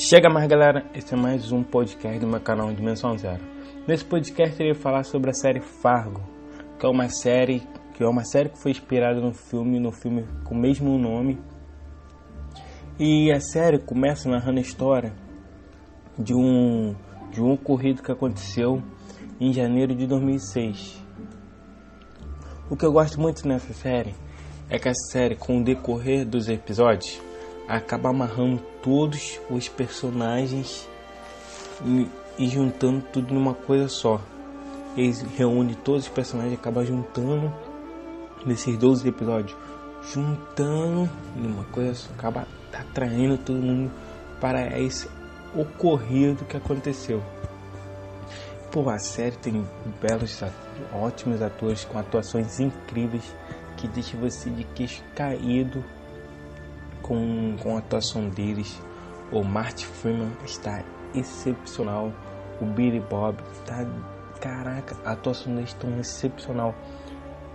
Chega mais galera, esse é mais um podcast do meu canal Dimensão Zero. Nesse podcast eu irei falar sobre a série Fargo, que é uma série que é uma série que foi inspirada no filme, no filme com o mesmo nome. E a série começa narrando a história de um de um ocorrido que aconteceu em janeiro de 2006. O que eu gosto muito nessa série é que a série, com o decorrer dos episódios, acaba amarrando todos os personagens e, e juntando tudo numa coisa só. Eles reúne todos os personagens e acaba juntando nesses 12 episódios, juntando numa coisa só, acaba atraindo todo mundo para esse ocorrido que aconteceu. Pô, a série tem belos, ótimos atores com atuações incríveis que deixa você de queixo caído com, com a atuação deles. O Marty Freeman está excepcional. O Billy Bob está. Caraca, a atuação deles está excepcional.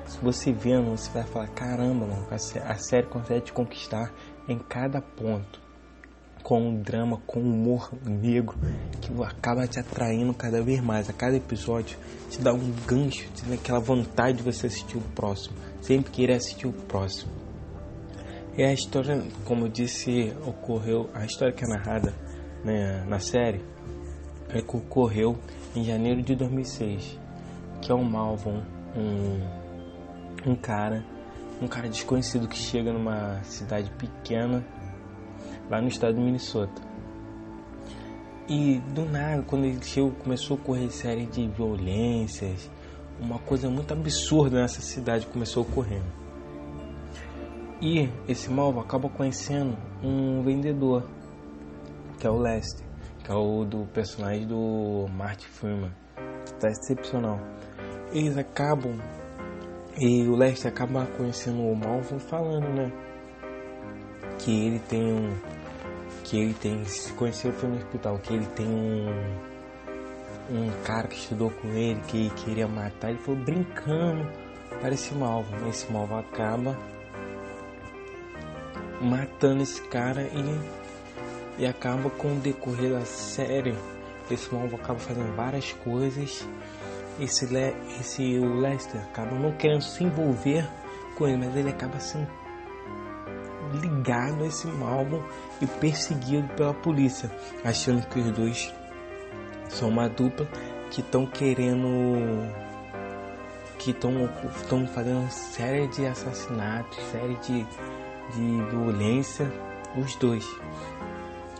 Se você vendo, você vai falar: caramba, mano, a série consegue te conquistar em cada ponto. Com um drama, com um humor negro que acaba te atraindo cada vez mais. A cada episódio te dá um gancho, te dá aquela vontade de você assistir o próximo, sempre querer assistir o próximo. E a história, como eu disse, ocorreu. A história que é narrada né, na série é que ocorreu em janeiro de 2006. Que é o Malvon, um, um cara, um cara desconhecido que chega numa cidade pequena lá no estado de Minnesota. E do nada, quando ele chegou, começou a ocorrer série de violências, uma coisa muito absurda nessa cidade começou ocorrendo. E esse malvo acaba conhecendo um vendedor, que é o Lester, que é o do personagem do Marty Freeman, que tá excepcional. Eles acabam, e o Lester acaba conhecendo o Malvo falando, né? Que ele tem um. Que ele tem. Se conheceu foi no hospital, que ele tem um. Um cara que estudou com ele, que queria matar, ele foi brincando para esse malvo. Esse malvo acaba matando esse cara e, e acaba com o decorrer da série. Esse malvo acaba fazendo várias coisas. Esse, Le, esse o Lester acaba não querendo se envolver com ele, mas ele acaba sendo ligado a esse malvo e perseguido pela polícia, achando que os dois são uma dupla que estão querendo que estão fazendo série de assassinatos, série de de violência, os dois.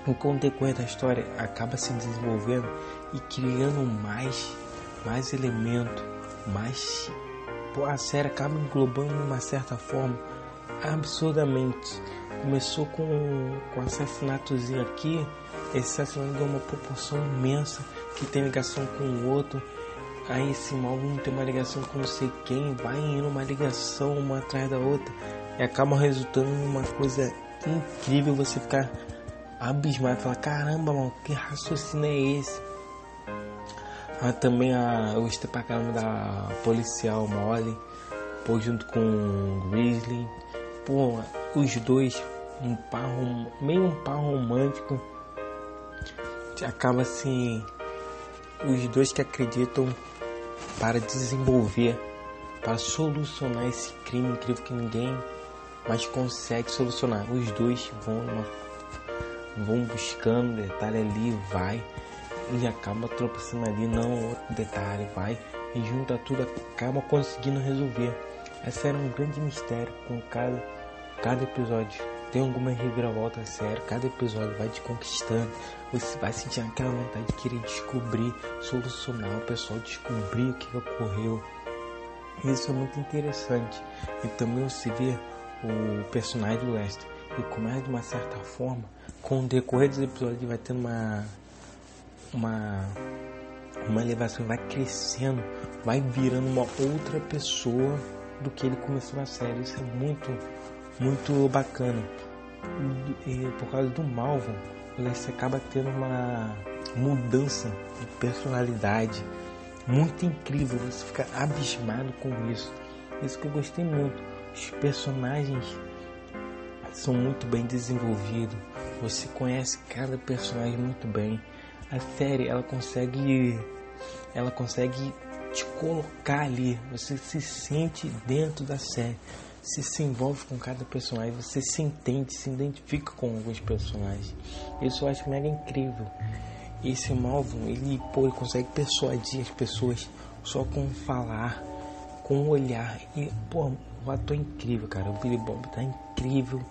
O decorrer da história acaba se desenvolvendo e criando mais, mais elemento, mais. A série acaba englobando de uma certa forma absurdamente. Começou com, com assassinato aqui, esse assassinato deu uma proporção imensa que tem ligação com o outro. Aí esse não tem uma ligação com não sei quem, vai indo uma ligação uma atrás da outra e acabam resultando numa coisa incrível você ficar abismado, falar caramba, mano, que raciocínio é esse? Ah, também a, eu gostei pra caramba da policial Molly, pô, junto com o Grizzly, pô, os dois, um par, meio um par romântico, acaba assim, os dois que acreditam para desenvolver, para solucionar esse crime incrível que ninguém mas consegue solucionar. Os dois vão, vão buscando detalhe ali, vai e acaba tropeçando ali, não outro detalhe, vai e junta tudo, acaba conseguindo resolver. Essa era um grande mistério com cada, cada episódio. Tem alguma reviravolta séria, cada episódio vai te conquistando. Você vai sentir aquela vontade de querer descobrir, solucionar, o pessoal descobrir o que ocorreu. Isso é muito interessante. E também você vê o personagem do Lester. E começa de uma certa forma, com o decorrer dos episódios, vai tendo uma. uma. uma elevação, vai crescendo, vai virando uma outra pessoa do que ele começou na série. Isso é muito, muito bacana. E, por causa do o Lester acaba tendo uma mudança de personalidade muito incrível. Você fica abismado com isso. Isso que eu gostei muito os personagens são muito bem desenvolvidos, Você conhece cada personagem muito bem. A série ela consegue ela consegue te colocar ali. Você se sente dentro da série. Você se envolve com cada personagem, você se entende, se identifica com alguns personagens. Isso eu acho mega incrível. Esse Malvin, ele, pô, ele consegue persuadir as pessoas só com falar, com olhar. E, pô, o ator é incrível, cara. O Billy Bob tá incrível,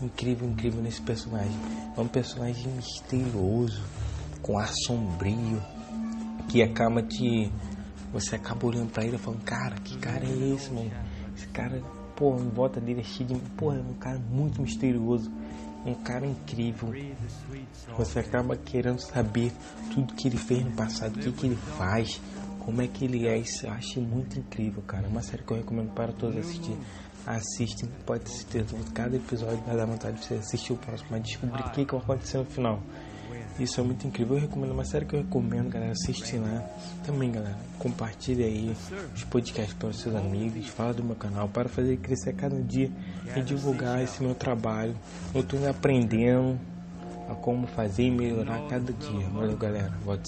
incrível, incrível nesse personagem. É um personagem misterioso, com ar sombrio, que acaba te. Você acaba olhando pra ele e falando, cara, que cara é esse, mano? Esse cara, pô, em volta dele é cheio de. Pô, é um cara muito misterioso um cara incrível. Você acaba querendo saber tudo que ele fez no passado, o que, que ele faz, como é que ele é. Isso eu acho muito incrível, cara. É uma série que eu recomendo para todos assistir. Assistem, pode ter certeza, cada episódio vai dar vontade de você assistir o próximo, mas descobrir o que, que vai acontecer no final. Isso é muito incrível. Eu recomendo uma série que eu recomendo, galera, assistir lá. Também, galera, compartilhe aí os podcasts para os seus amigos. Fala do meu canal para fazer crescer cada dia e divulgar esse meu trabalho. Eu estou aprendendo a como fazer e melhorar cada dia. Valeu, galera. Volte